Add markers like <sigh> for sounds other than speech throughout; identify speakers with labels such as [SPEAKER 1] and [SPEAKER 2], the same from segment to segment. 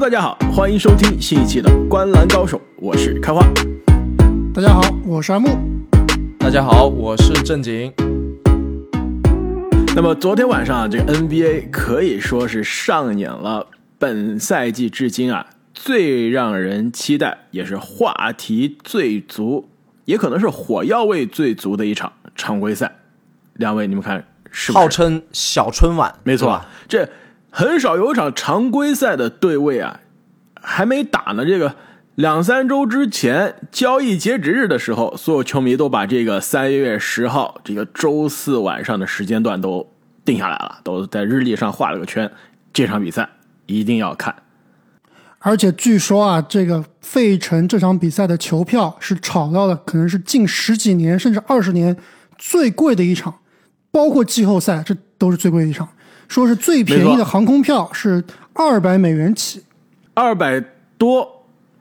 [SPEAKER 1] 大家好，欢迎收听新一期的《观篮高手》，我是开花。
[SPEAKER 2] 大家好，我是阿木。
[SPEAKER 3] 大家好，我是正经。
[SPEAKER 1] 那么昨天晚上啊，这个 NBA 可以说是上演了本赛季至今啊最让人期待，也是话题最足，也可能是火药味最足的一场常规赛。两位，你们看是不是？
[SPEAKER 3] 号称小春晚，
[SPEAKER 1] 没错这很少有场常规赛的对位啊，还没打呢。这个两三周之前交易截止日的时候，所有球迷都把这个三月十号这个周四晚上的时间段都定下来了，都在日历上画了个圈。这场比赛一定要看。
[SPEAKER 2] 而且据说啊，这个费城这场比赛的球票是炒到了可能是近十几年甚至二十年最贵的一场，包括季后赛，这都是最贵的一场。说是最便宜的航空票是二百美元起，
[SPEAKER 1] 二百多，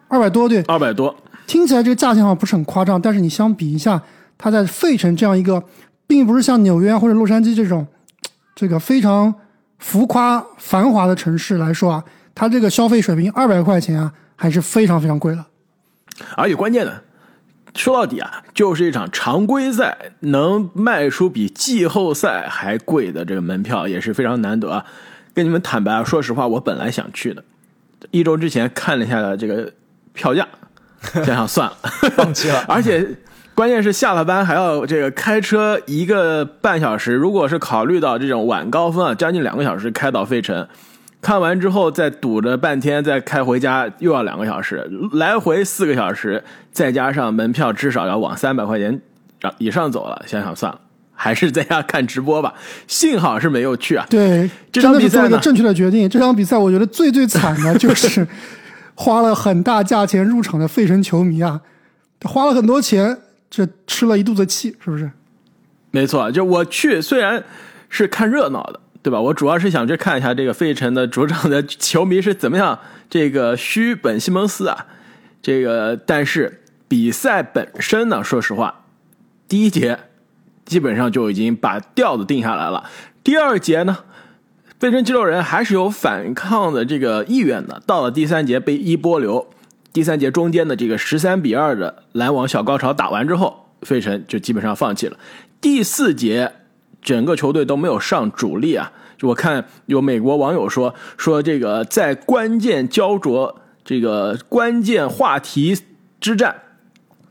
[SPEAKER 2] 二百多对，
[SPEAKER 1] 二百多，
[SPEAKER 2] 听起来这个价钱好像不是很夸张，但是你相比一下，它在费城这样一个，并不是像纽约啊或者洛杉矶这种，这个非常浮夸繁华的城市来说啊，它这个消费水平二百块钱啊，还是非常非常贵了。
[SPEAKER 1] 而且关键的，说到底啊，就是一场常规赛能卖出比季后赛还贵的这个门票也是非常难得啊。跟你们坦白啊，说实话，我本来想去的，一周之前看了一下这个票价，想想算了，<laughs>
[SPEAKER 3] 放弃了
[SPEAKER 1] 而且关键是下了班还要这个开车一个半小时，如果是考虑到这种晚高峰啊，将近两个小时开到费城。看完之后再堵着半天，再开回家又要两个小时，来回四个小时，再加上门票至少要往三百块钱以上走了。想想算了，还是在家看直播吧。幸好是没有去啊。
[SPEAKER 2] 对，
[SPEAKER 1] 这
[SPEAKER 2] 真
[SPEAKER 1] 场比赛
[SPEAKER 2] 的做一个正确的决定。这场比赛我觉得最最惨的就是 <laughs> 花了很大价钱入场的费城球迷啊，花了很多钱，这吃了一肚子气，是不是？
[SPEAKER 1] 没错，就我去虽然是看热闹的，对吧？我主要是想去看一下这个费城的主场的球迷是怎么样这个虚本西蒙斯啊，这个但是比赛本身呢，说实话，第一节基本上就已经把调子定下来了，第二节呢。费城肌肉人还是有反抗的这个意愿的，到了第三节被一波流，第三节中间的这个十三比二的篮网小高潮打完之后，费城就基本上放弃了。第四节，整个球队都没有上主力啊！就我看有美国网友说说这个在关键焦灼这个关键话题之战，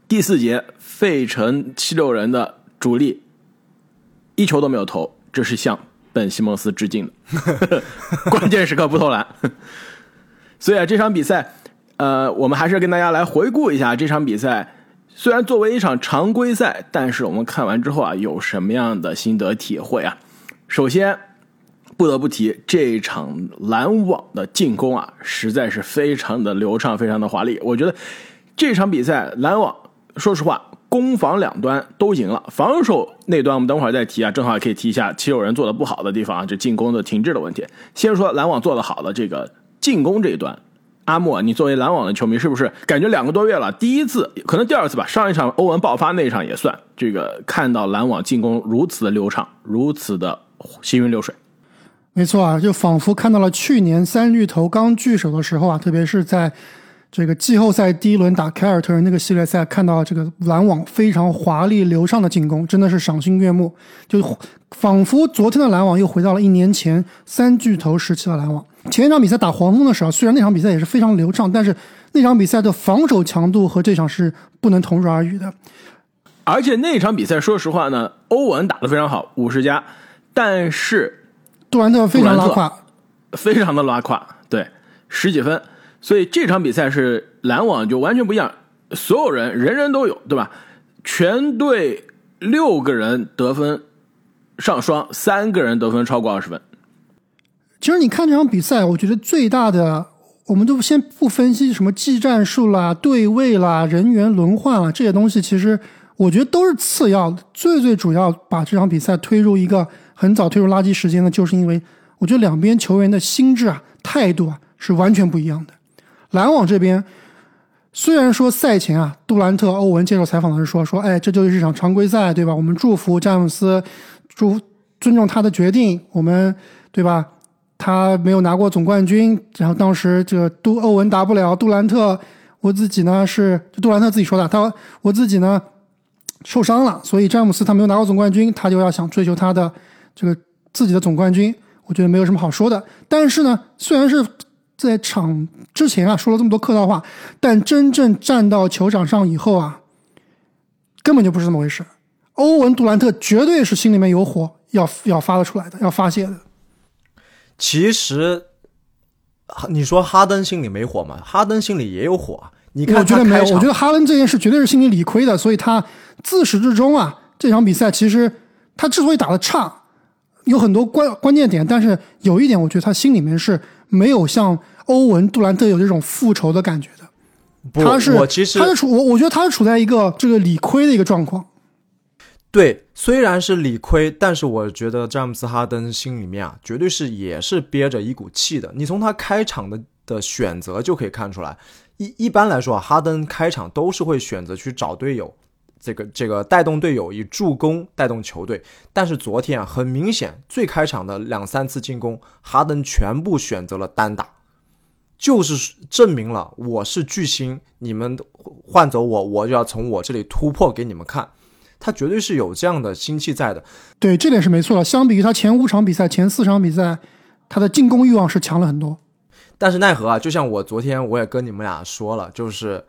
[SPEAKER 1] 第四节费城七六人的主力一球都没有投，这是向本西蒙斯致敬的，<laughs> 关键时刻不投篮。所以啊，这场比赛，呃，我们还是跟大家来回顾一下这场比赛。虽然作为一场常规赛，但是我们看完之后啊，有什么样的心得体会啊？首先，不得不提这场篮网的进攻啊，实在是非常的流畅，非常的华丽。我觉得这场比赛篮网，说实话，攻防两端都赢了。防守那端我们等会儿再提啊，正好也可以提一下七六人做的不好的地方啊，就进攻的停滞的问题。先说篮网做的好的这个进攻这一端。阿莫，你作为篮网的球迷，是不是感觉两个多月了，第一次，可能第二次吧？上一场欧文爆发那一场也算，这个看到篮网进攻如此的流畅，如此的行云流水。
[SPEAKER 2] 没错啊，就仿佛看到了去年三巨头刚聚首的时候啊，特别是在这个季后赛第一轮打凯尔特人那个系列赛，看到这个篮网非常华丽流畅的进攻，真的是赏心悦目。就仿佛昨天的篮网又回到了一年前三巨头时期的篮网。前一场比赛打黄蜂的时候，虽然那场比赛也是非常流畅，但是那场比赛的防守强度和这场是不能同日而语的。
[SPEAKER 1] 而且那场比赛，说实话呢，欧文打得非常好，五十加，但是
[SPEAKER 2] 杜兰特非常拉胯，
[SPEAKER 1] 非常的拉胯，对，十几分。所以这场比赛是篮网就完全不一样，所有人人人都有，对吧？全队六个人得分上双，三个人得分超过二十分。
[SPEAKER 2] 其实你看这场比赛，我觉得最大的，我们都先不分析什么技战术啦、对位啦、人员轮换啦这些东西，其实我觉得都是次要的。最最主要把这场比赛推入一个很早推入垃圾时间呢，就是因为我觉得两边球员的心智啊、态度啊是完全不一样的。篮网这边虽然说赛前啊，杜兰特、欧文接受采访的时候说说，哎，这就是一场常规赛，对吧？我们祝福詹姆斯，祝尊重他的决定，我们对吧？他没有拿过总冠军，然后当时这个杜欧文打不了，杜兰特，我自己呢是杜兰特自己说的，他我自己呢受伤了，所以詹姆斯他没有拿过总冠军，他就要想追求他的这个自己的总冠军，我觉得没有什么好说的。但是呢，虽然是在场之前啊说了这么多客套话，但真正站到球场上以后啊，根本就不是这么回事。欧文杜兰特绝对是心里面有火要要发得出来的，要发泄的。
[SPEAKER 3] 其实，你说哈登心里没火吗？哈登心里也有火。你看，
[SPEAKER 2] 我觉得没有。我觉得哈登这件事绝对是心里理亏的，所以他自始至终啊，这场比赛其实他之所以打的差，有很多关关键点，但是有一点，我觉得他心里面是没有像欧文杜兰特有这种复仇的感觉的。他是，
[SPEAKER 3] 我其实
[SPEAKER 2] 他是处我，我觉得他是处在一个这个理亏的一个状况。
[SPEAKER 3] 对，虽然是理亏，但是我觉得詹姆斯哈登心里面啊，绝对是也是憋着一股气的。你从他开场的的选择就可以看出来，一一般来说啊，哈登开场都是会选择去找队友，这个这个带动队友以助攻带动球队。但是昨天啊，很明显，最开场的两三次进攻，哈登全部选择了单打，就是证明了我是巨星，你们换走我，我就要从我这里突破给你们看。他绝对是有这样的心气在的，
[SPEAKER 2] 对，这点是没错的。相比于他前五场比赛、前四场比赛，他的进攻欲望是强了很多。
[SPEAKER 3] 但是奈何啊，就像我昨天我也跟你们俩说了，就是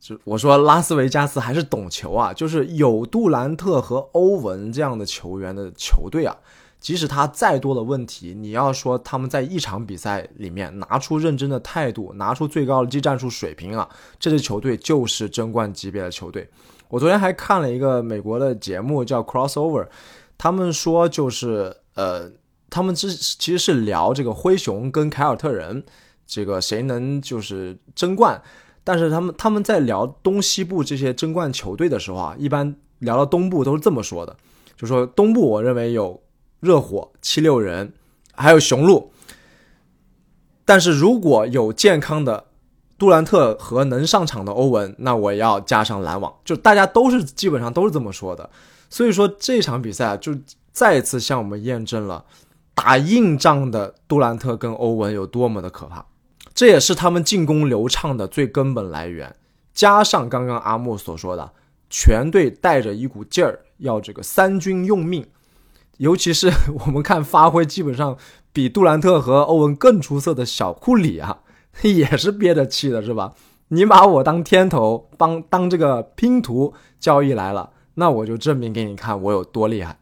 [SPEAKER 3] 就我说拉斯维加斯还是懂球啊，就是有杜兰特和欧文这样的球员的球队啊，即使他再多的问题，你要说他们在一场比赛里面拿出认真的态度，拿出最高的技战术水平啊，这支球队就是争冠级别的球队。我昨天还看了一个美国的节目，叫 Crossover，他们说就是呃，他们之其实是聊这个灰熊跟凯尔特人，这个谁能就是争冠，但是他们他们在聊东西部这些争冠球队的时候啊，一般聊到东部都是这么说的，就说东部我认为有热火、七六人，还有雄鹿，但是如果有健康的。杜兰特和能上场的欧文，那我要加上篮网，就大家都是基本上都是这么说的。所以说这场比赛就再次向我们验证了打硬仗的杜兰特跟欧文有多么的可怕，这也是他们进攻流畅的最根本来源。加上刚刚阿木所说的，全队带着一股劲儿，要这个三军用命。尤其是我们看发挥基本上比杜兰特和欧文更出色的小库里啊。<laughs> 也是憋着气的，是吧？你把我当天头，帮当这个拼图交易来了，那我就证明给你看我有多厉害。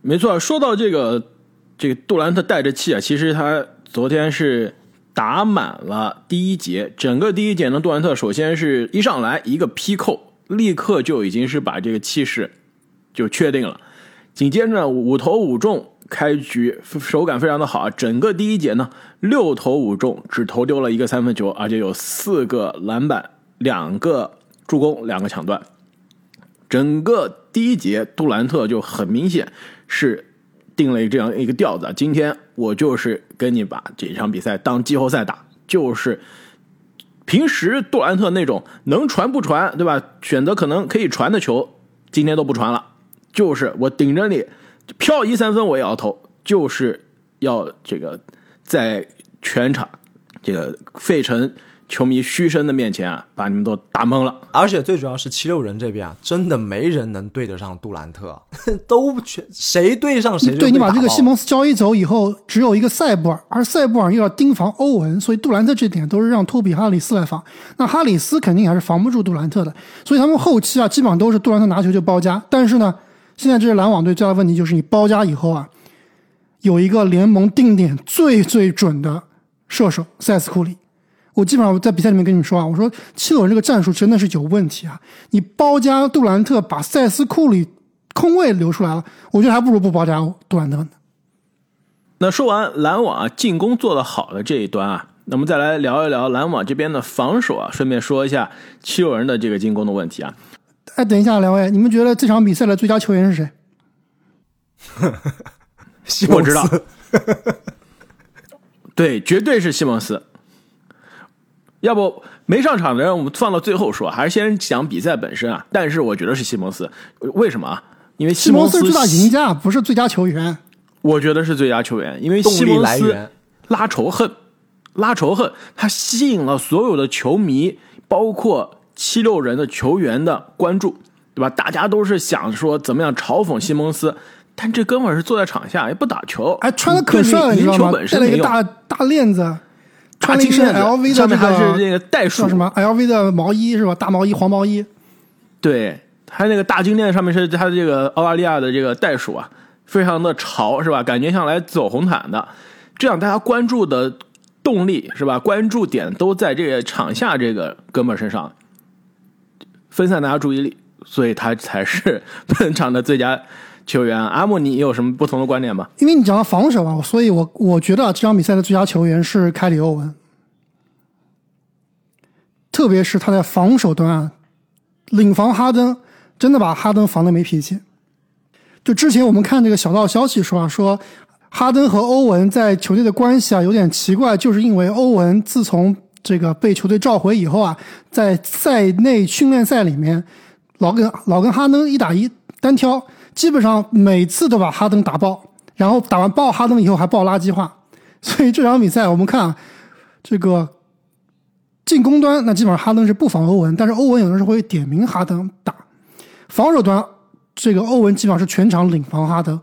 [SPEAKER 1] 没错，说到这个，这个杜兰特带着气啊，其实他昨天是打满了第一节，整个第一节呢，杜兰特首先是一上来一个劈扣，立刻就已经是把这个气势就确定了，紧接着五投五中。开局手感非常的好啊，整个第一节呢六投五中，只投丢了一个三分球，而且有四个篮板、两个助攻、两个抢断。整个第一节杜兰特就很明显是定了这样一个调子，今天我就是跟你把这场比赛当季后赛打，就是平时杜兰特那种能传不传，对吧？选择可能可以传的球，今天都不传了，就是我顶着你。飘一三分我也要投，就是要这个在全场这个费城球迷嘘声的面前啊，把你们都打懵了。
[SPEAKER 3] 而且最主要是七六人这边啊，真的没人能对得上杜兰特，<laughs> 都全谁对上谁。
[SPEAKER 2] 对你把这个西蒙斯交易走以后，只有一个塞布尔，而塞布尔又要盯防欧文，所以杜兰特这点都是让托比哈里斯来防。那哈里斯肯定还是防不住杜兰特的，所以他们后期啊，基本上都是杜兰特拿球就包夹。但是呢。现在这支篮网队最大的问题就是你包夹以后啊，有一个联盟定点最最准的射手塞斯库里。我基本上在比赛里面跟你们说啊，我说七六人这个战术真的是有问题啊！你包夹杜兰特，把塞斯库里空位留出来了，我觉得还不如不包夹杜兰特呢。
[SPEAKER 1] 那说完篮网啊进攻做得好的这一端啊，那么再来聊一聊篮网这边的防守啊，顺便说一下七六人的这个进攻的问题啊。
[SPEAKER 2] 哎，等一下，两位，你们觉得这场比赛的最佳球员是谁？<laughs>
[SPEAKER 3] 西蒙
[SPEAKER 1] 斯，<laughs> 对，绝对是西蒙斯。要不没上场的人，我们放到最后说，还是先讲比赛本身啊？但是我觉得是西蒙斯，为什么啊？因为
[SPEAKER 2] 西
[SPEAKER 1] 蒙斯
[SPEAKER 2] 最大赢家不是最佳球员。
[SPEAKER 1] 我觉得是最佳球员，因为
[SPEAKER 3] 动力
[SPEAKER 1] 西蒙斯
[SPEAKER 3] 来源。
[SPEAKER 1] 拉仇恨，拉仇恨，他吸引了所有的球迷，包括七六人的球员的关注，对吧？大家都是想说怎么样嘲讽西蒙斯，但这哥们儿是坐在场下也不打球，
[SPEAKER 2] 哎，穿的可帅了，你知道吗？
[SPEAKER 1] 赢球本
[SPEAKER 2] 戴。了一个大大链子，
[SPEAKER 1] 大
[SPEAKER 2] 穿了一身
[SPEAKER 1] 金链
[SPEAKER 2] LV 的
[SPEAKER 1] 上面还是这
[SPEAKER 2] 个
[SPEAKER 1] 个袋鼠
[SPEAKER 2] 叫什么 LV 的毛衣是吧？大毛衣，黄毛衣。
[SPEAKER 1] 对，他那个大金链上面是他的这个澳大利亚的这个袋鼠啊，非常的潮，是吧？感觉像来走红毯的，这样大家关注的动力是吧？关注点都在这个场下这个哥们儿身上，分散大家注意力，所以他才是 <laughs> 本场的最佳球员。阿木，你有什么不同的观点吗？
[SPEAKER 2] 因为你讲到防守啊，所以我我觉得，这场比赛的最佳球员是凯里欧文，特别是他在防守端啊，领防哈登，真的把哈登防的没脾气。就之前我们看这个小道消息说啊，说哈登和欧文在球队的关系啊有点奇怪，就是因为欧文自从这个被球队召回以后啊，在赛内训练赛里面，老跟老跟哈登一打一单挑，基本上每次都把哈登打爆，然后打完爆哈登以后还爆垃圾话，<laughs> 所以这场比赛我们看啊，这个进攻端那基本上哈登是不防欧文，但是欧文有的时候会点名哈登打，防守端这个欧文基本上是全场领防哈登，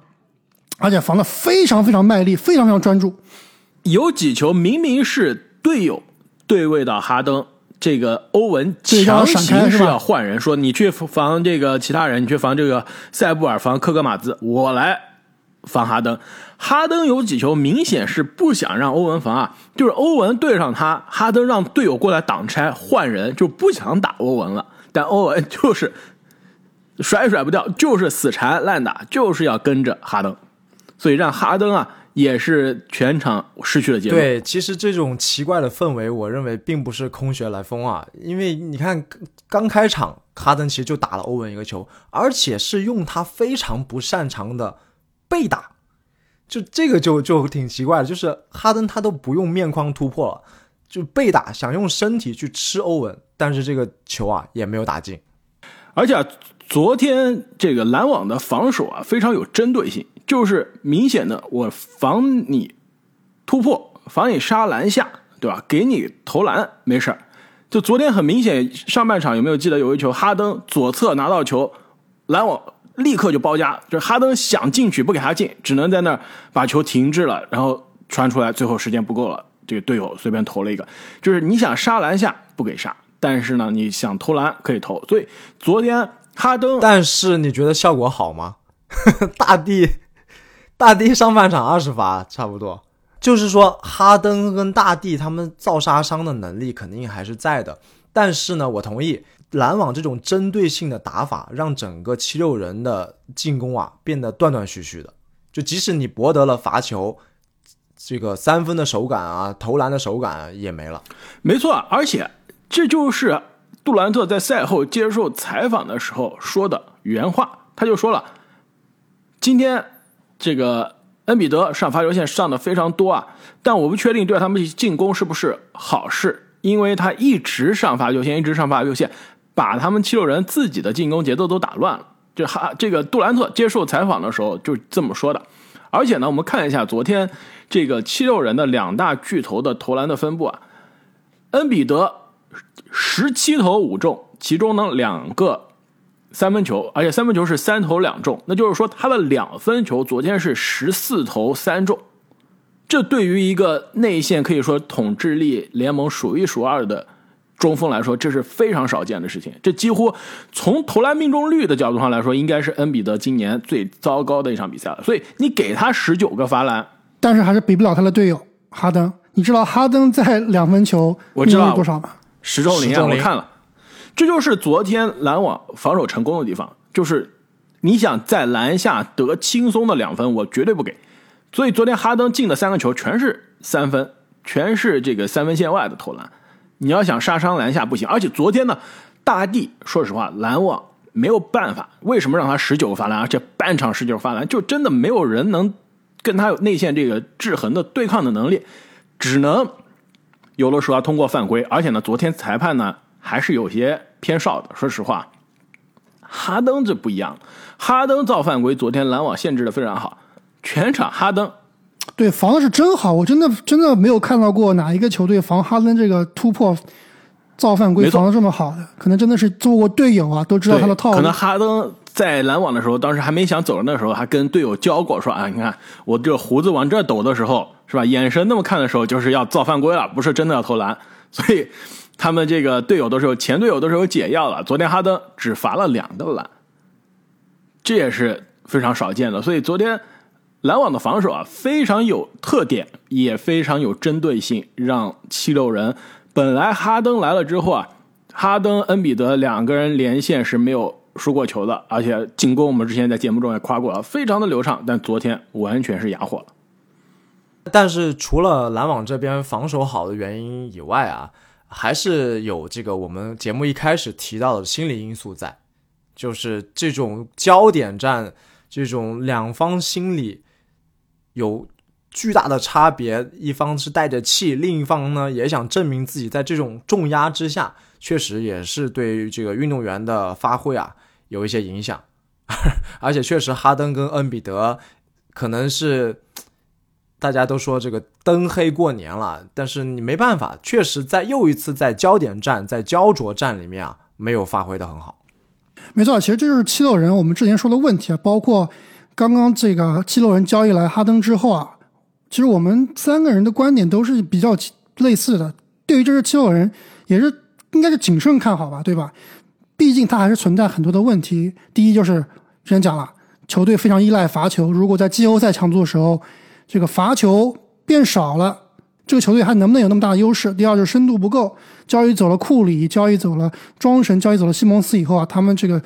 [SPEAKER 2] 而且防的非常非常卖力，非常非常专注。
[SPEAKER 1] 有几球明明是队友对位到哈登，这个欧文强行是要换人，说你去防这个其他人，你去防这个塞布尔，防科格马兹，我来防哈登。哈登有几球明显是不想让欧文防啊，就是欧文对上他，哈登让队友过来挡拆换人，就不想打欧文了，但欧文就是甩也甩不掉，就是死缠烂打，就是要跟着哈登，所以让哈登啊也是全场失去了节奏。
[SPEAKER 3] 对，其实这种奇怪的氛围，我认为并不是空穴来风啊。因为你看，刚开场哈登其实就打了欧文一个球，而且是用他非常不擅长的背打，就这个就就挺奇怪的。就是哈登他都不用面框突破了，就背打，想用身体去吃欧文，但是这个球啊也没有打进。
[SPEAKER 1] 而且、啊、昨天这个篮网的防守啊非常有针对性，就是明显的我防你突破，防你杀篮下，对吧？给你投篮没事儿。就昨天很明显，上半场有没有记得有一球，哈登左侧拿到球，篮网立刻就包夹，就是哈登想进去不给他进，只能在那儿把球停滞了，然后传出来，最后时间不够了，这个队友随便投了一个，就是你想杀篮下不给杀。但是呢，你想投篮可以投，所以昨天哈登，
[SPEAKER 3] 但是你觉得效果好吗？大地，大地上半场二十罚差不多，就是说哈登跟大地他们造杀伤的能力肯定还是在的。但是呢，我同意篮网这种针对性的打法，让整个七六人的进攻啊变得断断续续的。就即使你博得了罚球，这个三分的手感啊，投篮的手感、也没了。
[SPEAKER 1] 没错，而且。这就是杜兰特在赛后接受采访的时候说的原话，他就说了：“今天这个恩比德上罚球线上的非常多啊，但我不确定对他们进攻是不是好事，因为他一直上罚球线，一直上罚球线，把他们七六人自己的进攻节奏都打乱了。”就哈，这个杜兰特接受采访的时候就这么说的。而且呢，我们看一下昨天这个七六人的两大巨头的投篮的分布啊，恩比德。十七投五中，其中呢两个三分球，而且三分球是三投两中，那就是说他的两分球昨天是十四投三中，这对于一个内线可以说统治力联盟数一数二的中锋来说，这是非常少见的事情。这几乎从投篮命中率的角度上来说，应该是恩比德今年最糟糕的一场比赛了。所以你给他十九个罚篮，
[SPEAKER 2] 但是还是比不了他的队友哈登。你知道哈登在两分球
[SPEAKER 1] 我知道
[SPEAKER 2] 多少吗？
[SPEAKER 1] 十中零啊！我看了，这就是昨天篮网防守成功的地方，就是你想在篮下得轻松的两分，我绝对不给。所以昨天哈登进的三个球全是三分，全是这个三分线外的投篮。你要想杀伤篮下不行，而且昨天呢，大地说实话，篮网没有办法。为什么让他十九个罚篮，而且半场十九个罚篮，就真的没有人能跟他有内线这个制衡的对抗的能力，只能。有的时候要通过犯规，而且呢，昨天裁判呢还是有些偏少的。说实话，哈登这不一样，哈登造犯规，昨天篮网限制的非常好。全场哈登
[SPEAKER 2] 对，防的是真好，我真的真的没有看到过哪一个球队防哈登这个突破造犯规防的这么好的，可能真的是做过队友啊，都知道他的套路。
[SPEAKER 1] 可能哈登在篮网的时候，当时还没想走人的时候，还跟队友教过说啊，你看我这胡子往这抖的时候，是吧？眼神那么看的时候，就是要造犯规了，不是真的要投篮。所以他们这个队友都是有前队友都是有解药的。昨天哈登只罚了两个篮，这也是非常少见的。所以昨天篮网的防守啊，非常有特点，也非常有针对性，让七六人本来哈登来了之后啊，哈登、恩比德两个人连线是没有输过球的，而且进攻我们之前在节目中也夸过了，非常的流畅。但昨天完全是哑火了。
[SPEAKER 3] 但是除了篮网这边防守好的原因以外啊，还是有这个我们节目一开始提到的心理因素在，就是这种焦点战，这种两方心理有巨大的差别，一方是带着气，另一方呢也想证明自己，在这种重压之下，确实也是对于这个运动员的发挥啊有一些影响，而且确实哈登跟恩比德可能是。大家都说这个灯黑过年了，但是你没办法，确实在又一次在焦点战、在焦灼战里面啊，没有发挥的很好。
[SPEAKER 2] 没错，其实这就是七六人我们之前说的问题啊，包括刚刚这个七六人交易来哈登之后啊，其实我们三个人的观点都是比较类似的。对于这支七六人，也是应该是谨慎看好吧，对吧？毕竟他还是存在很多的问题。第一就是之前讲了，球队非常依赖罚球，如果在季后赛强度的时候，这个罚球变少了，这个球队还能不能有那么大的优势？第二就是深度不够，交易走了库里，交易走了庄神，交易走了西蒙斯以后啊，他们这个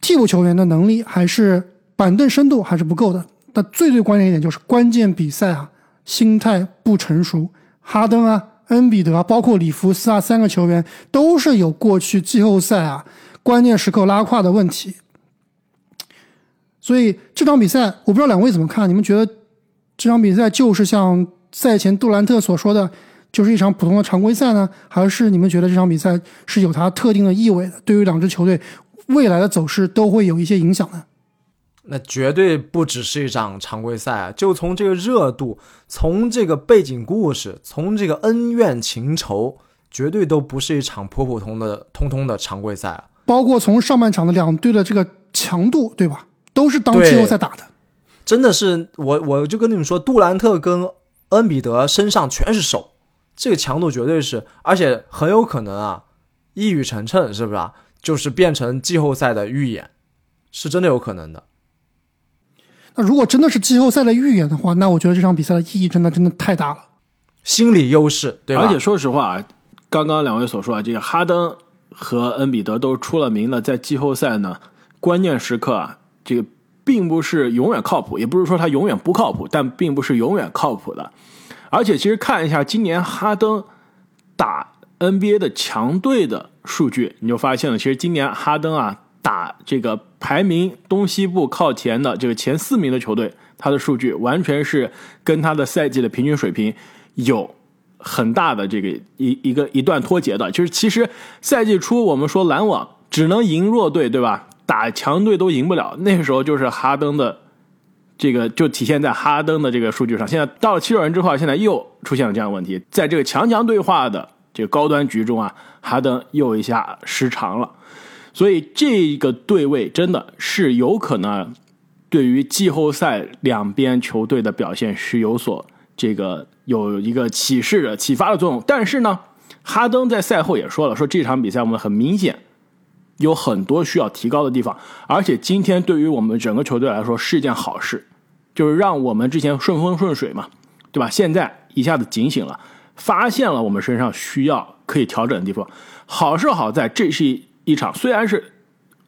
[SPEAKER 2] 替补球员的能力还是板凳深度还是不够的。但最最关键一点就是关键比赛啊，心态不成熟。哈登啊、恩比德啊，包括里弗斯啊，三个球员都是有过去季后赛啊关键时刻拉胯的问题。所以这场比赛，我不知道两位怎么看？你们觉得这场比赛就是像赛前杜兰特所说的，就是一场普通的常规赛呢，还是你们觉得这场比赛是有它特定的意味的，对于两支球队未来的走势都会有一些影响呢？
[SPEAKER 3] 那绝对不只是一场常规赛啊！就从这个热度，从这个背景故事，从这个恩怨情仇，绝对都不是一场普普通的、通通的常规赛啊！
[SPEAKER 2] 包括从上半场的两队的这个强度，对吧？都是当季后赛打的。
[SPEAKER 3] 真的是我，我就跟你们说，杜兰特跟恩比德身上全是手，这个强度绝对是，而且很有可能啊，一语成谶，是不是啊？就是变成季后赛的预演，是真的有可能的。
[SPEAKER 2] 那如果真的是季后赛的预演的话，那我觉得这场比赛的意义真的真的太大了。
[SPEAKER 3] 心理优势，对吧？
[SPEAKER 1] 而且说实话啊，刚刚两位所说啊，这个哈登和恩比德都出了名的，在季后赛呢关键时刻啊，这个并不是永远靠谱，也不是说他永远不靠谱，但并不是永远靠谱的。而且其实看一下今年哈登打 NBA 的强队的数据，你就发现了，其实今年哈登啊打这个排名东西部靠前的这个前四名的球队，他的数据完全是跟他的赛季的平均水平有很大的这个一一个一段脱节的。就是其实赛季初我们说篮网只能赢弱队，对吧？打强队都赢不了，那个时候就是哈登的这个就体现在哈登的这个数据上。现在到了七六人之后，现在又出现了这样的问题，在这个强强对话的这个高端局中啊，哈登又一下失常了。所以这个对位真的是有可能对于季后赛两边球队的表现是有所这个有一个启示的启发的作用。但是呢，哈登在赛后也说了，说这场比赛我们很明显有很多需要提高的地方，而且今天对于我们整个球队来说是一件好事，就是让我们之前顺风顺水嘛，对吧？现在一下子警醒了，发现了我们身上需要可以调整的地方。好是好在这是一。一场虽然是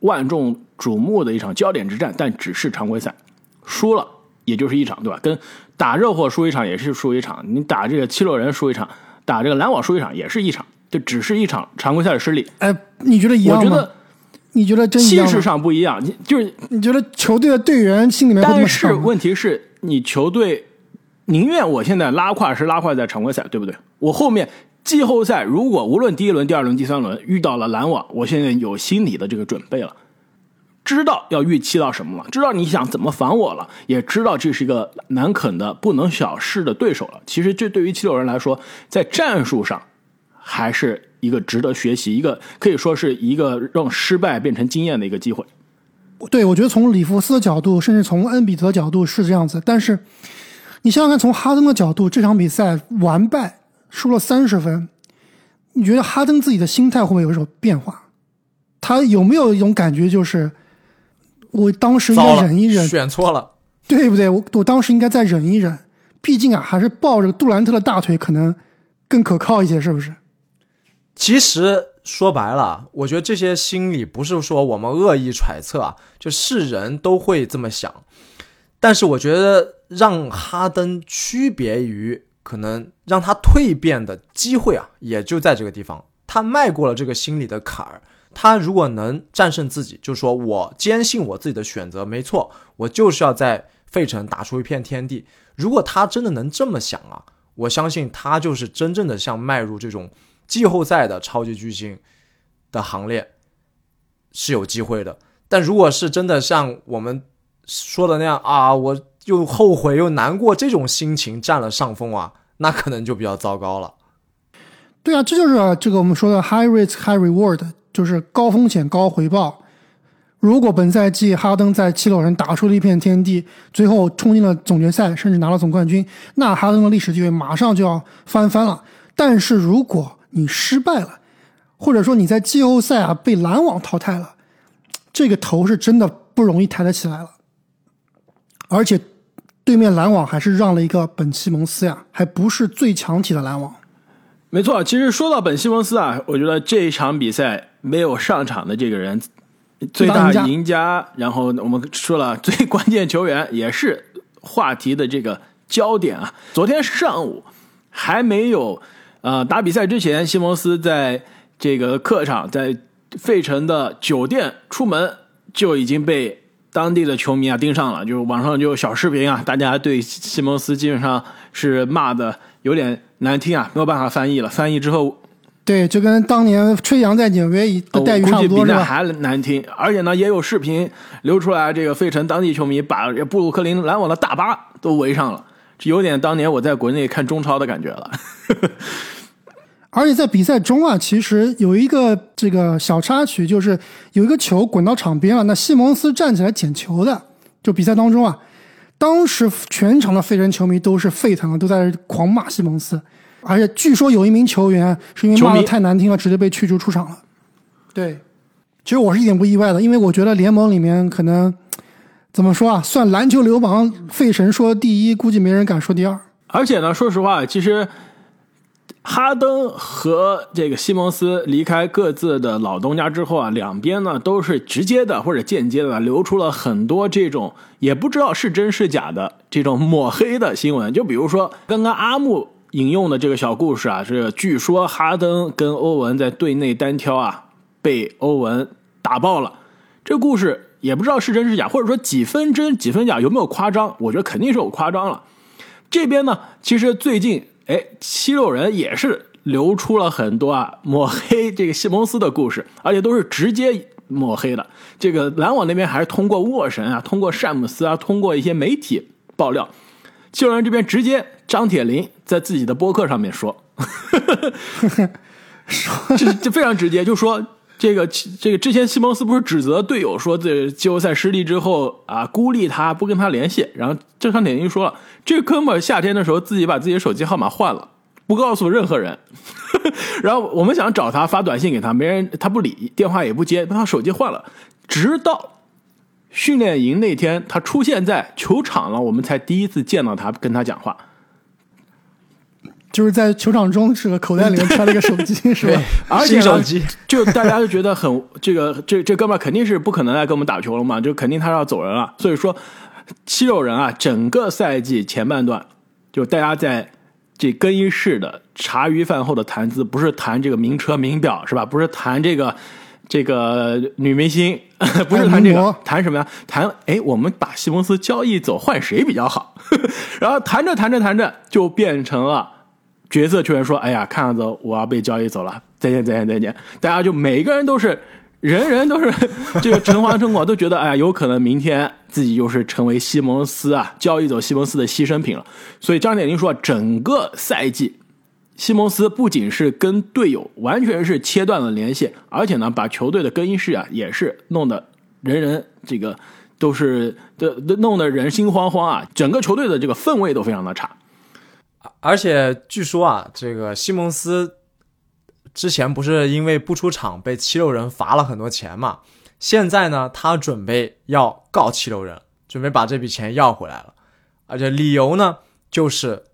[SPEAKER 1] 万众瞩目的一场焦点之战，但只是常规赛，输了也就是一场，对吧？跟打热火输一场也是输一场，你打这个七六人输一场，打这个篮网输一场也是一场，就只是一场常规赛的失利。
[SPEAKER 2] 哎，你觉得一样吗？
[SPEAKER 1] 我觉得
[SPEAKER 2] 你觉得真
[SPEAKER 1] 气势上不一样，你就是
[SPEAKER 2] 你觉得球队的队员心里面
[SPEAKER 1] 但是？问题是你球队宁愿我现在拉胯是拉胯在常规赛，对不对？我后面季后赛如果无论第一轮、第二轮、第三轮遇到了篮网，我现在有心理的这个准备了。知道要预期到什么了，知道你想怎么防我了，也知道这是一个难啃的不能小视的对手了。其实这对于七六人来说，在战术上还是一个值得学习，一个可以说是一个让失败变成经验的一个机会。
[SPEAKER 2] 对，我觉得从里弗斯的角度，甚至从恩比德的角度是这样子。但是你想想看，从哈登的角度，这场比赛完败，输了三十分，你觉得哈登自己的心态会不会有所变化？他有没有一种感觉，就是我当时应该忍一忍，
[SPEAKER 3] 选错了，
[SPEAKER 2] 对不对？我我当时应该再忍一忍，毕竟啊，还是抱着杜兰特的大腿可能更可靠一些，是不是？
[SPEAKER 3] 其实。说白了，我觉得这些心理不是说我们恶意揣测啊，就是人都会这么想。但是我觉得让哈登区别于可能让他蜕变的机会啊，也就在这个地方。他迈过了这个心理的坎儿，他如果能战胜自己，就说我坚信我自己的选择没错，我就是要在费城打出一片天地。如果他真的能这么想啊，我相信他就是真正的像迈入这种。季后赛的超级巨星的行列是有机会的，但如果是真的像我们说的那样啊，我又后悔又难过，这种心情占了上风啊，那可能就比较糟糕了。
[SPEAKER 2] 对啊，这就是这个我们说的 high risk high reward，就是高风险高回报。如果本赛季哈登在七六人打出了一片天地，最后冲进了总决赛，甚至拿了总冠军，那哈登的历史地位马上就要翻番了。但是如果你失败了，或者说你在季后赛啊被篮网淘汰了，这个头是真的不容易抬得起来了。而且对面篮网还是让了一个本西蒙斯呀，还不是最强体的篮网。
[SPEAKER 1] 没错，其实说到本西蒙斯啊，我觉得这一场比赛没有上场的这个人，最大赢家。然后我们说了最 <laughs> 关键球员，也是话题的这个焦点啊。昨天上午还没有。呃，打比赛之前，西蒙斯在这个客场，在费城的酒店出门就已经被当地的球迷啊盯上了，就是网上就有小视频啊，大家对西蒙斯基本上是骂的有点难听啊，没有办法翻译了。翻译之后，
[SPEAKER 2] 对，就跟当年吹杨在纽约的待遇差不多
[SPEAKER 1] 是吧？还难听，而且呢，也有视频流出来，这个费城当地球迷把布鲁克林篮网的大巴都围上了。有点当年我在国内看中超的感觉了，<laughs>
[SPEAKER 2] 而且在比赛中啊，其实有一个这个小插曲，就是有一个球滚到场边了，那西蒙斯站起来捡球的，就比赛当中啊，当时全场的费城球迷都是沸腾了，都在狂骂西蒙斯，而且据说有一名球员是因为骂的太难听了，直接被驱逐出场了。对，其实我是一点不意外的，因为我觉得联盟里面可能。怎么说啊？算篮球流氓，费神说第一，估计没人敢说第二。
[SPEAKER 1] 而且呢，说实话，其实哈登和这个西蒙斯离开各自的老东家之后啊，两边呢都是直接的或者间接的流出了很多这种也不知道是真是假的这种抹黑的新闻。就比如说刚刚阿木引用的这个小故事啊，是据说哈登跟欧文在队内单挑啊，被欧文打爆了。这故事。也不知道是真是假，或者说几分真几分假，有没有夸张？我觉得肯定是有夸张了。这边呢，其实最近，哎，七六人也是流出了很多啊抹黑这个西蒙斯的故事，而且都是直接抹黑的。这个篮网那边还是通过沃神啊，通过詹姆斯啊，通过一些媒体爆料。七六人这边直接张铁林在自己的博客上面说，说 <laughs> <laughs> 这这非常直接，就说。这个这个之前西蒙斯不是指责队友说这季后赛失利之后啊孤立他不跟他联系，然后郑尚典英说了，这哥们夏天的时候自己把自己的手机号码换了，不告诉任何人。<laughs> 然后我们想找他发短信给他，没人他不理，电话也不接，他手机换了。直到训练营那天他出现在球场了，我们才第一次见到他跟他讲话。
[SPEAKER 2] 就是在球场中，是个口袋里面揣了个手机，<laughs> 是吧？
[SPEAKER 1] 而且手机，就大家就觉得很 <laughs> 这个这这哥们肯定是不可能来跟我们打球了嘛，就肯定他要走人了。所以说，七六人啊，整个赛季前半段，就大家在这更衣室的茶余饭后的谈资，不是谈这个名车名表，是吧？不是谈这个这个女明星，<laughs> 不是谈这个，谈什么呀？谈哎，我们把西蒙斯交易走换谁比较好？然后谈着谈着谈着，就变成了。角色球员说：“哎呀，看样子我要被交易走了，再见，再见，再见。”大家就每个人都是人人都是 <laughs> 这个诚惶诚恐，都觉得哎呀，有可能明天自己就是成为西蒙斯啊交易走西蒙斯的牺牲品了。所以张铁林说，整个赛季，西蒙斯不仅是跟队友完全是切断了联系，而且呢，把球队的更衣室啊也是弄得人人这个都是的弄得人心惶惶啊，整个球队的这个氛围都非常的差。
[SPEAKER 3] 而且据说啊，这个西蒙斯。之前不是因为不出场被七六人罚了很多钱嘛？现在呢，他准备要告七六人，准备把这笔钱要回来了。而且理由呢，就是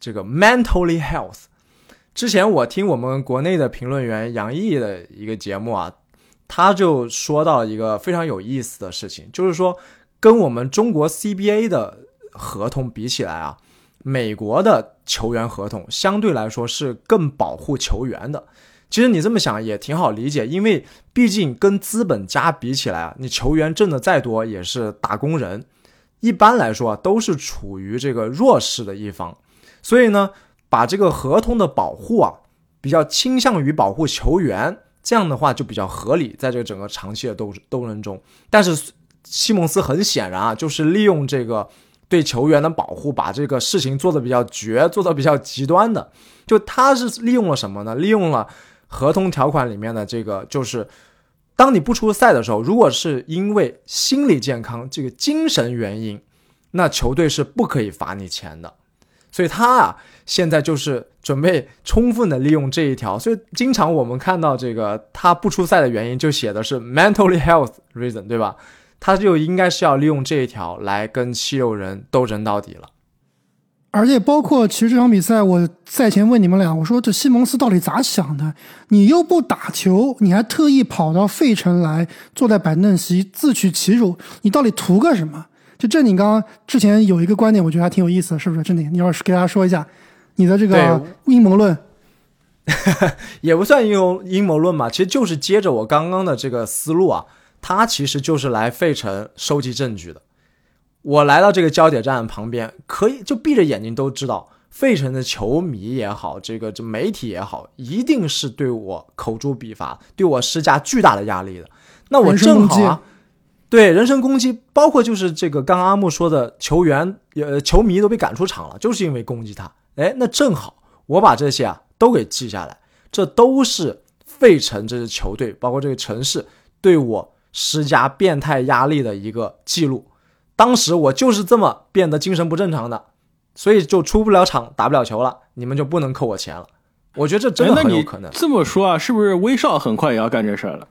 [SPEAKER 3] 这个 mentally health。之前我听我们国内的评论员杨毅的一个节目啊，他就说到一个非常有意思的事情，就是说跟我们中国 CBA 的合同比起来啊。美国的球员合同相对来说是更保护球员的。其实你这么想也挺好理解，因为毕竟跟资本家比起来啊，你球员挣的再多也是打工人，一般来说都是处于这个弱势的一方。所以呢，把这个合同的保护啊，比较倾向于保护球员，这样的话就比较合理，在这个整个长期的斗斗争中。但是西蒙斯很显然啊，就是利用这个。对球员的保护，把这个事情做的比较绝，做的比较极端的，就他是利用了什么呢？利用了合同条款里面的这个，就是当你不出赛的时候，如果是因为心理健康这个精神原因，那球队是不可以罚你钱的。所以他啊，现在就是准备充分的利用这一条。所以经常我们看到这个他不出赛的原因，就写的是 mentally health reason，对吧？他就应该是要利用这一条来跟七六人斗争到底了，
[SPEAKER 2] 而且包括其实这场比赛，我赛前问你们俩，我说这西蒙斯到底咋想的？你又不打球，你还特意跑到费城来坐在板凳席自取其辱，你到底图个什么？就这，你刚刚之前有一个观点，我觉得还挺有意思的，是不是？真的，你要是给大家说一下你的这个阴谋论，<laughs>
[SPEAKER 3] 也不算阴谋阴谋论嘛，其实就是接着我刚刚的这个思路啊。他其实就是来费城收集证据的。我来到这个焦点站旁边，可以就闭着眼睛都知道，费城的球迷也好，这个这媒体也好，一定是对我口诛笔伐，对我施加巨大的压力的。那我正好啊，对人身攻击，包括就是这个刚刚阿木说的球员，呃，球迷都被赶出场了，就是因为攻击他。哎，那正好我把这些啊都给记下来，这都是费城这支球队，包括这个城市对我。施加变态压力的一个记录，当时我就是这么变得精神不正常的，所以就出不了场，打不了球了，你们就不能扣我钱了。我觉得这真的很有可能。
[SPEAKER 1] 这么说啊，是不是威少很快也要干这事儿了？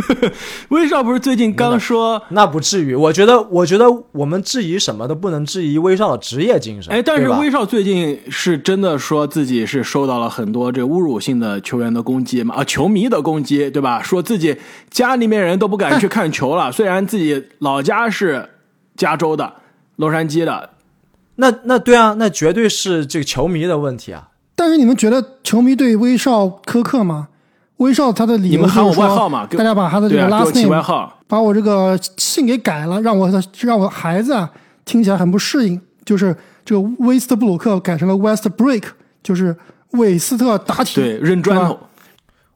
[SPEAKER 1] <laughs> 威少不是最近刚说？
[SPEAKER 3] 那不至于。我觉得，我觉得我们质疑什么都不能质疑威少的职业精神。
[SPEAKER 1] 哎，但是威少最近是真的说自己是受到了很多这侮辱性的球员的攻击嘛？啊，球迷的攻击，对吧？说自己家里面人都不敢去看球了。虽然自己老家是加州的，洛杉矶的，
[SPEAKER 3] 那那对啊，那绝对是这个球迷的问题啊。
[SPEAKER 2] 但是你们觉得球迷对威少苛刻吗？威少他的理由就是说，大家把他的这个 last name，把我这个姓给改了，让我的让我孩子啊听起来很不适应，就是这个威斯特布鲁克改成了 West Break，就是韦斯特打铁，
[SPEAKER 1] 对，扔砖头。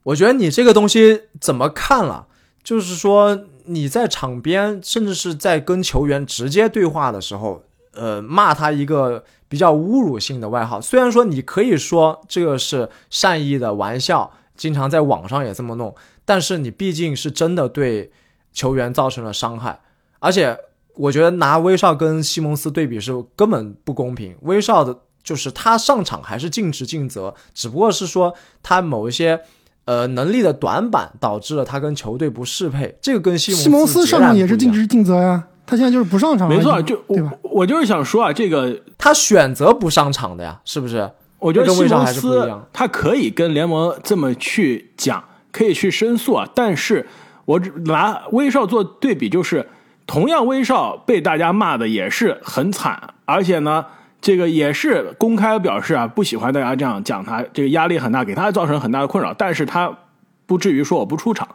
[SPEAKER 3] 我觉得你这个东西怎么看了？就是说你在场边，甚至是在跟球员直接对话的时候，呃，骂他一个。比较侮辱性的外号，虽然说你可以说这个是善意的玩笑，经常在网上也这么弄，但是你毕竟是真的对球员造成了伤害，而且我觉得拿威少跟西蒙斯对比是根本不公平。威少的就是他上场还是尽职尽责，只不过是说他某一些呃能力的短板导致了他跟球队不适配，这个跟西
[SPEAKER 2] 西蒙斯上场也是尽职尽责呀。他现在就是不上场，
[SPEAKER 1] 没错，就我我就是想说啊，这个
[SPEAKER 3] 他选择不上场的呀，是不是？
[SPEAKER 1] 我觉得西蒙斯他可以跟联盟这么去讲，可以去申诉啊。但是我拿威少做对比，就是同样威少被大家骂的也是很惨，而且呢，这个也是公开表示啊，不喜欢大家这样讲他，这个压力很大，给他造成很大的困扰。但是他不至于说我不出场，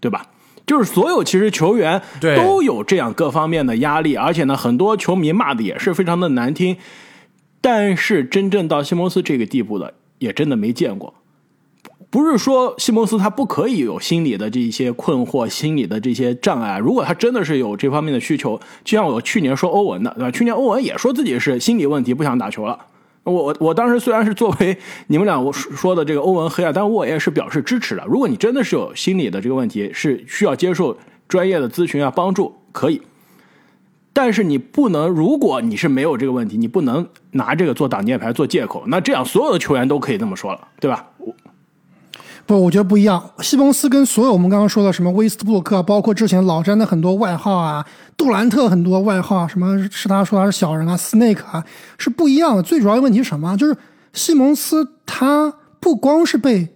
[SPEAKER 1] 对吧？就是所有其实球员都有这样各方面的压力，而且呢，很多球迷骂的也是非常的难听。但是真正到西蒙斯这个地步的，也真的没见过。不是说西蒙斯他不可以有心理的这些困惑、心理的这些障碍。如果他真的是有这方面的需求，就像我去年说欧文的，对吧？去年欧文也说自己是心理问题，不想打球了。我我我当时虽然是作为你们俩我说的这个欧文黑啊，但我也是表示支持的。如果你真的是有心理的这个问题，是需要接受专业的咨询啊帮助，可以。但是你不能，如果你是没有这个问题，你不能拿这个做挡箭牌、做借口。那这样所有的球员都可以这么说了，对吧？
[SPEAKER 2] 不，我觉得不一样。西蒙斯跟所有我们刚刚说的什么威斯布鲁克，包括之前老詹的很多外号啊，杜兰特很多外号啊，什么是他说他是小人啊，Snake 啊，是不一样的。最主要的问题是什么？就是西蒙斯他不光是被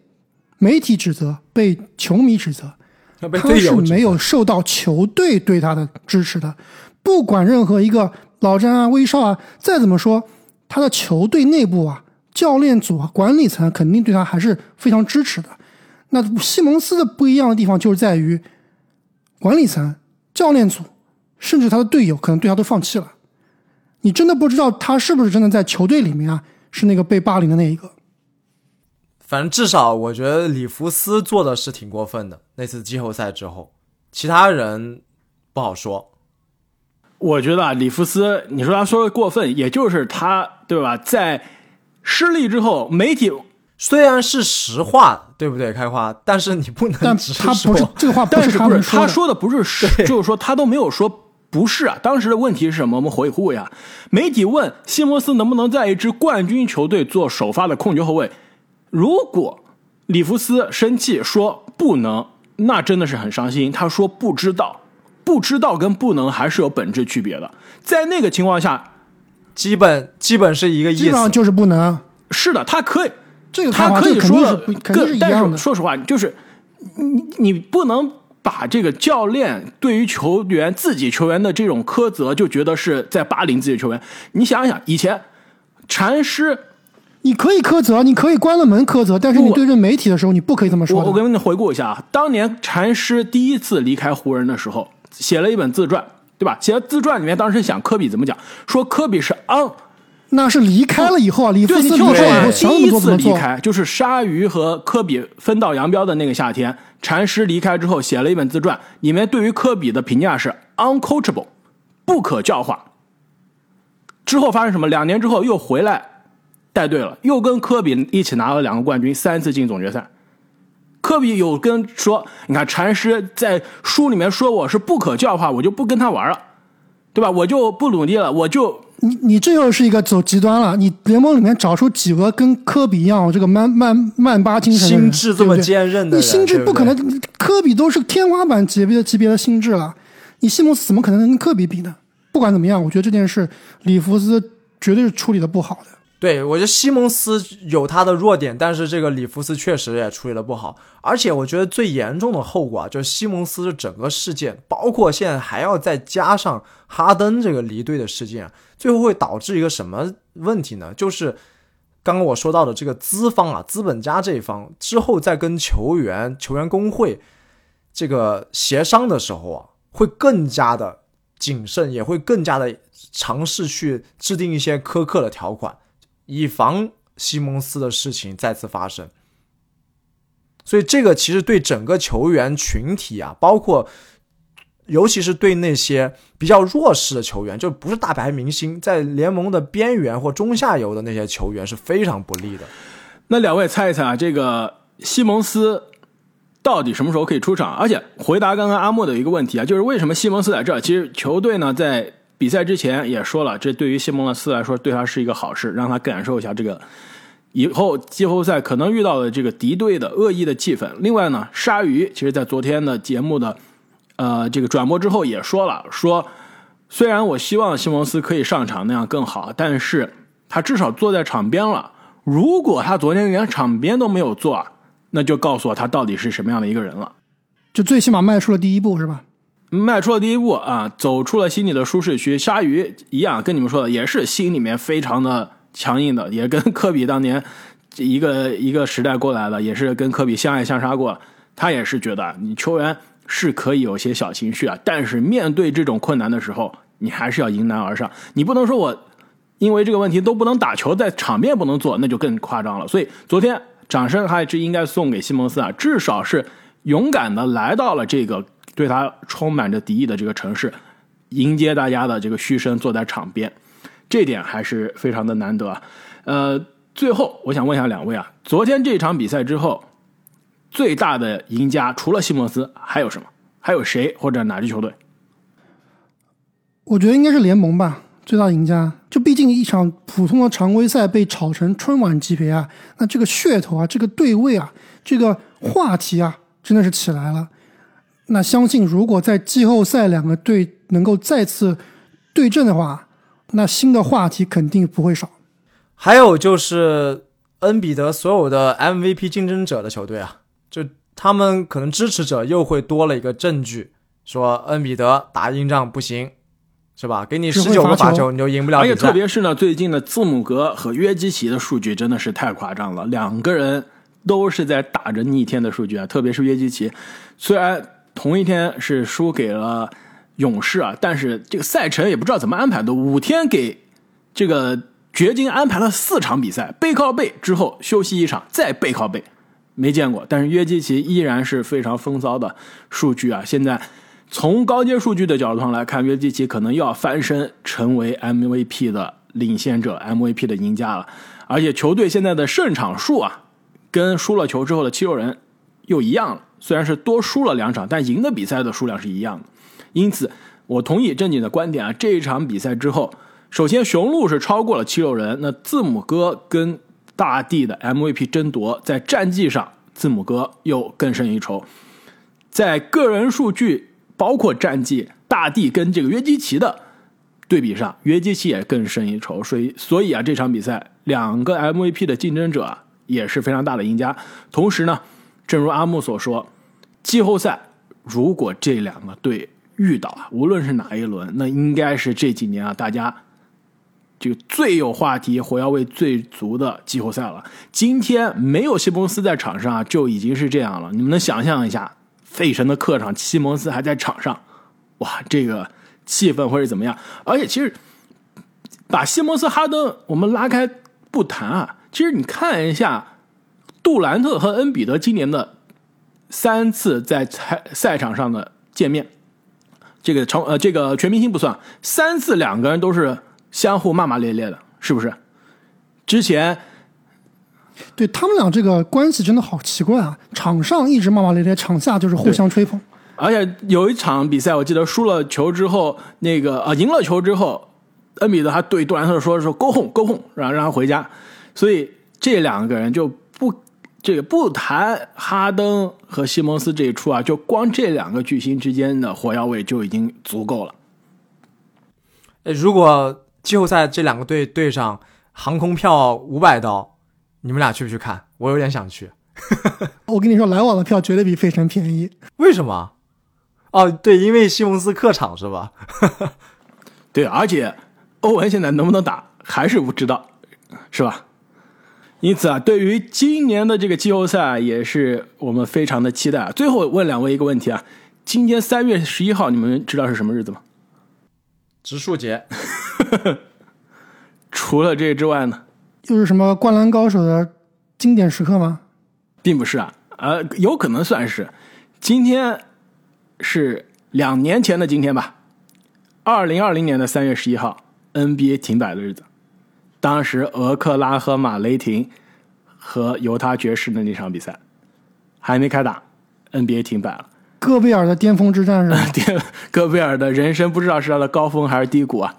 [SPEAKER 2] 媒体指责，被球迷指责，他是没有受到球队对他的支持的。不管任何一个老詹啊、威少啊，再怎么说，他的球队内部啊、教练组啊、管理层肯定对他还是非常支持的。那西蒙斯的不一样的地方就是在于，管理层、教练组，甚至他的队友可能对他都放弃了。你真的不知道他是不是真的在球队里面啊是那个被霸凌的那一个。
[SPEAKER 3] 反正至少我觉得里弗斯做的是挺过分的。那次季后赛之后，其他人不好说。
[SPEAKER 1] 我觉得啊，里弗斯，你说他说的过分，也就是他对吧？在失利之后，媒体。
[SPEAKER 3] 虽然是实话，对不对？开花，但是你不能。
[SPEAKER 2] 但他不是这个话，
[SPEAKER 1] 但是不是他
[SPEAKER 2] 说
[SPEAKER 1] 的不是是，就是说他都没有说不是啊。当时的问题是什么？我们回顾一下，媒体问西蒙斯能不能在一支冠军球队做首发的控球后卫。如果里弗斯生气说不能，那真的是很伤心。他说不知道，不知道跟不能还是有本质区别的。在那个情况下，
[SPEAKER 3] 基本基本是一个意思，
[SPEAKER 2] 基本上就是不能。
[SPEAKER 1] 是的，他可以。
[SPEAKER 2] 这个
[SPEAKER 1] 他可以说
[SPEAKER 2] 的，
[SPEAKER 1] 但是说实话，就是你你不能把这个教练对于球员自己球员的这种苛责，就觉得是在霸凌自己球员。你想想，以前禅师，
[SPEAKER 2] 你可以苛责，你可以关了门苛责，但是你对阵媒体的时候，你不可以这么说。
[SPEAKER 1] 我我给你回顾一下啊，当年禅师第一次离开湖人的时候，写了一本自传，对吧？写了自传里面，当时想科比怎么讲，说科比是昂。
[SPEAKER 2] 那是离开了以后啊，里弗斯
[SPEAKER 1] 第
[SPEAKER 2] 一
[SPEAKER 1] 次离开就是鲨鱼和科比分道扬镳的那个夏天。禅师离开之后写了一本自传，里面对于科比的评价是 uncoachable，不可教化。之后发生什么？两年之后又回来带队了，又跟科比一起拿了两个冠军，三次进总决赛。科比有跟说，你看禅师在书里面说我是不可教化，我就不跟他玩了，对吧？我就不努力了，我就。
[SPEAKER 2] 你你这又是一个走极端了。你联盟里面找出几个跟科比一样这个曼曼曼巴精神、
[SPEAKER 3] 心智这么坚韧的，
[SPEAKER 2] 你心智不可能。科比都是天花板级别的级别的心智了，你西蒙斯怎么可能跟科比比呢？不管怎么样，我觉得这件事里弗斯绝对是处理的不好的。
[SPEAKER 3] 对，我觉得西蒙斯有他的弱点，但是这个里弗斯确实也处理的不好。而且我觉得最严重的后果啊，就是西蒙斯整个事件，包括现在还要再加上哈登这个离队的事件，最后会导致一个什么问题呢？就是刚刚我说到的这个资方啊，资本家这一方之后再跟球员、球员工会这个协商的时候啊，会更加的谨慎，也会更加的尝试去制定一些苛刻的条款。以防西蒙斯的事情再次发生，所以这个其实对整个球员群体啊，包括尤其是对那些比较弱势的球员，就不是大牌明星，在联盟的边缘或中下游的那些球员是非常不利的。
[SPEAKER 1] 那两位猜一猜啊，这个西蒙斯到底什么时候可以出场？而且回答刚刚阿莫的一个问题啊，就是为什么西蒙斯在这？其实球队呢在。比赛之前也说了，这对于西蒙勒斯来说，对他是一个好事，让他感受一下这个以后季后赛可能遇到的这个敌对的恶意的气氛。另外呢，鲨鱼其实在昨天的节目的呃这个转播之后也说了，说虽然我希望西蒙斯可以上场那样更好，但是他至少坐在场边了。如果他昨天连场边都没有坐，那就告诉我他到底是什么样的一个人了。
[SPEAKER 2] 就最起码迈出了第一步，是吧？
[SPEAKER 1] 迈出了第一步啊，走出了心里的舒适区。鲨鱼一样，跟你们说的也是心里面非常的强硬的，也跟科比当年一个 <laughs> 一个时代过来了，也是跟科比相爱相杀过。他也是觉得你球员是可以有些小情绪啊，但是面对这种困难的时候，你还是要迎难而上。你不能说我因为这个问题都不能打球，在场面不能做，那就更夸张了。所以昨天掌声还是应该送给西蒙斯啊，至少是勇敢的来到了这个对他充满着敌意的这个城市，迎接大家的这个嘘声，坐在场边，这点还是非常的难得。呃，最后我想问一下两位啊，昨天这场比赛之后，最大的赢家除了西蒙斯还有什么？还有谁或者哪支球队？
[SPEAKER 2] 我觉得应该是联盟吧，最大赢家。就毕竟一场普通的常规赛被炒成春晚级别啊，那这个噱头啊，这个对位啊，这个话题啊，真的是起来了。那相信如果在季后赛两个队能够再次对阵的话，那新的话题肯定不会少。
[SPEAKER 3] 还有就是恩比德所有的 MVP 竞争者的球队啊，就他们可能支持者又会多了一个证据，说恩比德打硬仗不行。是吧？给你十九个罚球，你就赢不了
[SPEAKER 1] 而且特别是呢，最近的字母哥和约基奇的数据真的是太夸张了，两个人都是在打着逆天的数据啊。特别是约基奇，虽然同一天是输给了勇士啊，但是这个赛程也不知道怎么安排的，五天给这个掘金安排了四场比赛，背靠背之后休息一场，再背靠背，没见过。但是约基奇依然是非常风骚的数据啊，现在。从高阶数据的角度上来看，约基奇可能又要翻身成为 MVP 的领先者，MVP 的赢家了。而且球队现在的胜场数啊，跟输了球之后的七六人又一样了。虽然是多输了两场，但赢的比赛的数量是一样的。因此，我同意正经的观点啊，这一场比赛之后，首先雄鹿是超过了七六人，那字母哥跟大帝的 MVP 争夺，在战绩上字母哥又更胜一筹，在个人数据。包括战绩，大帝跟这个约基奇的对比上，约基奇也更胜一筹。所以，所以啊，这场比赛两个 MVP 的竞争者也是非常大的赢家。同时呢，正如阿木所说，季后赛如果这两个队遇到啊，无论是哪一轮，那应该是这几年啊大家就最有话题、火药味最足的季后赛了。今天没有西蒙斯在场上啊，就已经是这样了。你们能想象一下？费城的客场，西蒙斯还在场上，哇，这个气氛会是怎么样？而且，其实把西蒙斯、哈登我们拉开不谈啊，其实你看一下杜兰特和恩比德今年的三次在赛赛场上的见面，这个成呃这个全明星不算，三次两个人都是相互骂骂咧咧的，是不是？之前。
[SPEAKER 2] 对他们俩这个关系真的好奇怪啊！场上一直骂骂咧咧，场下就是互相吹捧。
[SPEAKER 1] 而且有一场比赛，我记得输了球之后，那个啊赢了球之后，恩比德还对杜兰特说说 “go home，go home”，然后让他回家。所以这两个人就不这个不谈哈登和西蒙斯这一出啊，就光这两个巨星之间的火药味就已经足够了。
[SPEAKER 3] 哎，如果季后赛这两个队对上，航空票五百刀。你们俩去不去看？我有点想去。<laughs>
[SPEAKER 2] 我跟你说，来往的票绝对比费城便宜。
[SPEAKER 3] 为什么？哦，对，因为西蒙斯客场是吧？<laughs>
[SPEAKER 1] 对，而且欧文现在能不能打还是不知道，是吧？因此啊，对于今年的这个季后赛，也是我们非常的期待。啊最后问两位一个问题啊：今天三月十一号，你们知道是什么日子吗？
[SPEAKER 3] 植树节。<laughs>
[SPEAKER 1] 除了这之外呢？
[SPEAKER 2] 又是什么灌篮高手的经典时刻吗？
[SPEAKER 1] 并不是啊，呃，有可能算是。今天是两年前的今天吧，二零二零年的三月十一号，NBA 停摆的日子。当时俄克拉荷马雷霆和犹他爵士的那场比赛还没开打，NBA 停摆了。
[SPEAKER 2] 戈贝尔的巅峰之战是吧？<laughs>
[SPEAKER 1] 戈贝尔的人生不知道是他的高峰还是低谷啊！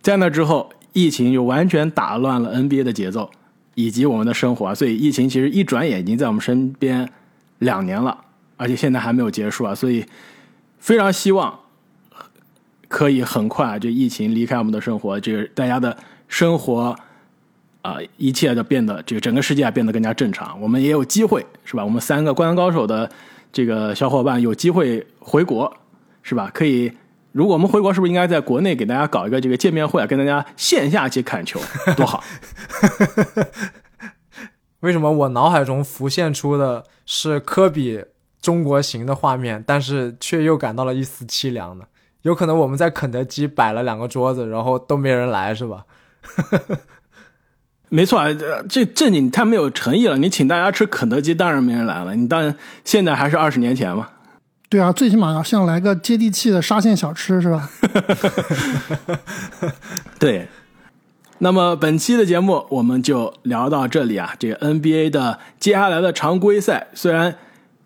[SPEAKER 1] 在那之后。疫情就完全打乱了 NBA 的节奏，以及我们的生活啊！所以疫情其实一转眼已经在我们身边两年了，而且现在还没有结束啊！所以非常希望可以很快就疫情离开我们的生活，这个大家的生活啊，一切都变得这个整个世界变得更加正常。我们也有机会是吧？我们三个灌篮高手的这个小伙伴有机会回国是吧？可以。如果我们回国，是不是应该在国内给大家搞一个这个见面会啊？跟大家线下去看球，多好！<laughs>
[SPEAKER 3] 为什么我脑海中浮现出的是科比中国行的画面，但是却又感到了一丝凄凉呢？有可能我们在肯德基摆了两个桌子，然后都没人来，是吧？<laughs>
[SPEAKER 1] 没错，这这你太没有诚意了。你请大家吃肯德基，当然没人来了。你当然现在还是二十年前嘛。
[SPEAKER 2] 对啊，最起码要像来个接地气的沙县小吃是吧？<laughs>
[SPEAKER 1] 对。那么本期的节目我们就聊到这里啊。这个 NBA 的接下来的常规赛，虽然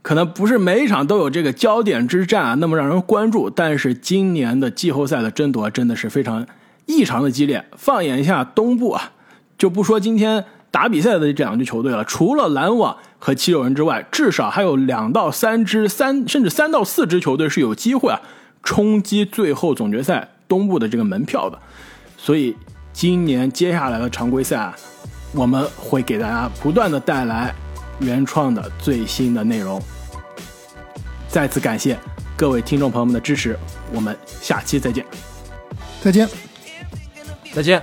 [SPEAKER 1] 可能不是每一场都有这个焦点之战啊，那么让人关注，但是今年的季后赛的争夺真的是非常异常的激烈。放眼一下东部啊。就不说今天打比赛的这两支球队了，除了篮网和七六人之外，至少还有两到三支、三甚至三到四支球队是有机会啊冲击最后总决赛东部的这个门票的。所以今年接下来的常规赛啊，我们会给大家不断的带来原创的最新的内容。再次感谢各位听众朋友们的支持，我们下期再见，
[SPEAKER 2] 再见，
[SPEAKER 3] 再见。